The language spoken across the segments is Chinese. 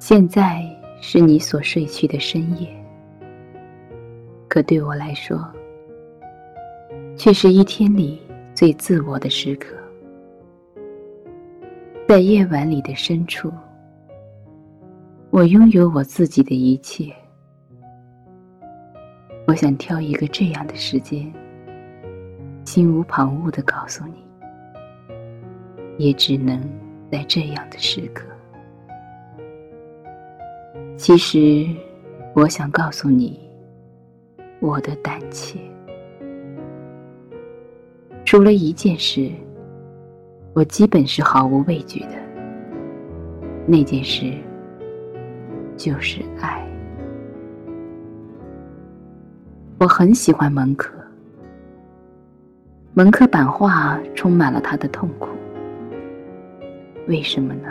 现在是你所睡去的深夜，可对我来说，却是一天里最自我的时刻。在夜晚里的深处，我拥有我自己的一切。我想挑一个这样的时间，心无旁骛的告诉你，也只能在这样的时刻。其实，我想告诉你，我的胆怯，除了一件事，我基本是毫无畏惧的。那件事，就是爱。我很喜欢蒙克，蒙克版画充满了他的痛苦。为什么呢？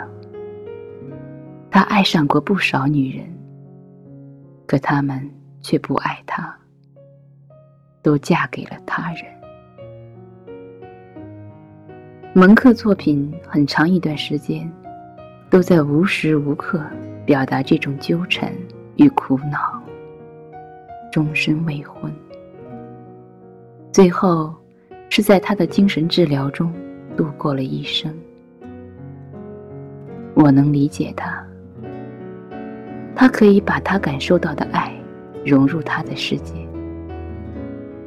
他爱上过不少女人，可她们却不爱他，都嫁给了他人。蒙克作品很长一段时间，都在无时无刻表达这种纠缠与苦恼。终身未婚，最后是在他的精神治疗中度过了一生。我能理解他。他可以把他感受到的爱融入他的世界，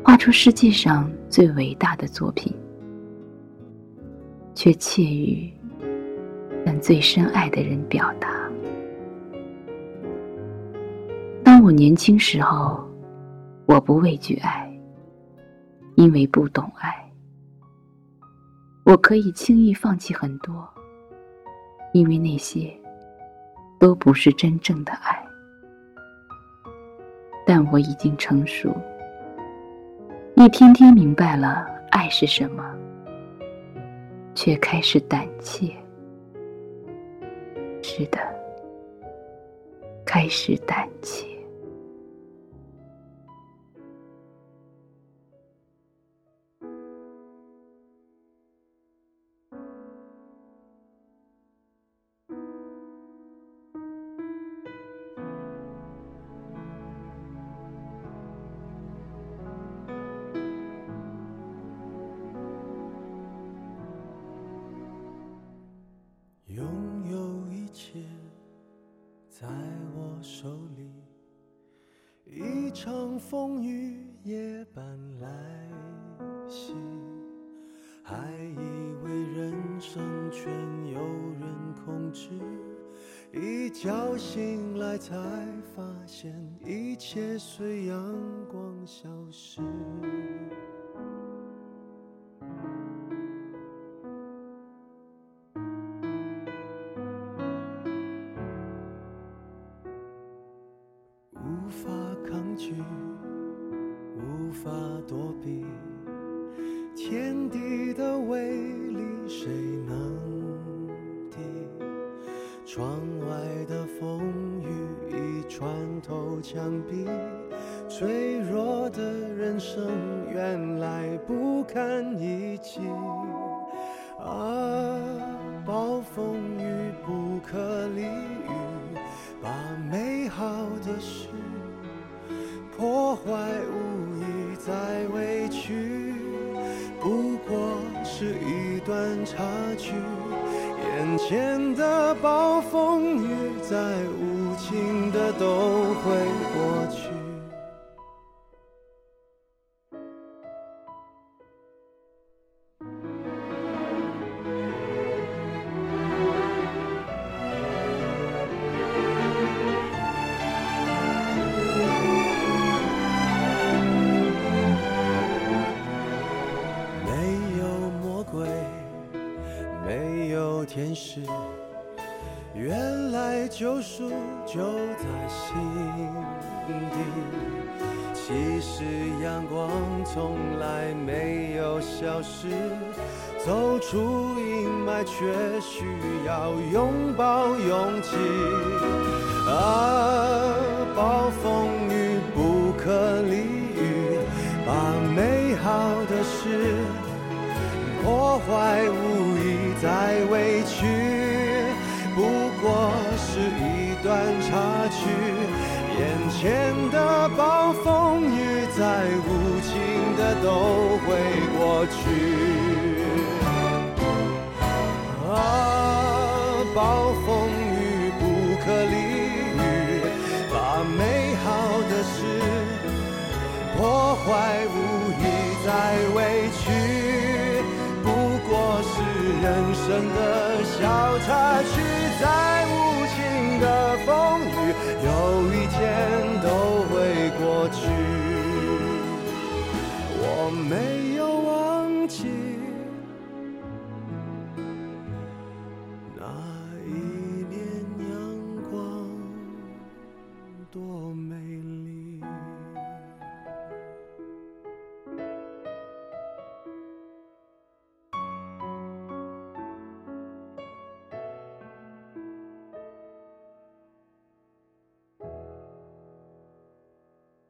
画出世界上最伟大的作品，却怯于向最深爱的人表达。当我年轻时候，我不畏惧爱，因为不懂爱。我可以轻易放弃很多，因为那些。都不是真正的爱，但我已经成熟，一天天明白了爱是什么，却开始胆怯。是的，开始胆怯。场风雨夜半来袭，还以为人生全由人控制，一觉醒来才发现一切随阳光消失。躲避天地的威力，谁能敌？窗外的风雨已穿透墙壁，脆弱的人生原来不堪一击。啊，暴风雨不可理喻，把美好的事。破坏再委屈，不过是一段插曲。眼前的暴风雨，再无情的都会原来救赎就在心底。其实阳光从来没有消失，走出阴霾却需要拥抱勇气。啊，暴风雨不可理喻，把美好的事。破坏无意再委屈，去。眼前的暴风雨再无情的都会过去。啊，暴风雨不可理喻，把美好的事破坏无意再委屈，不过是人生的小插曲，在。有一天都会过去。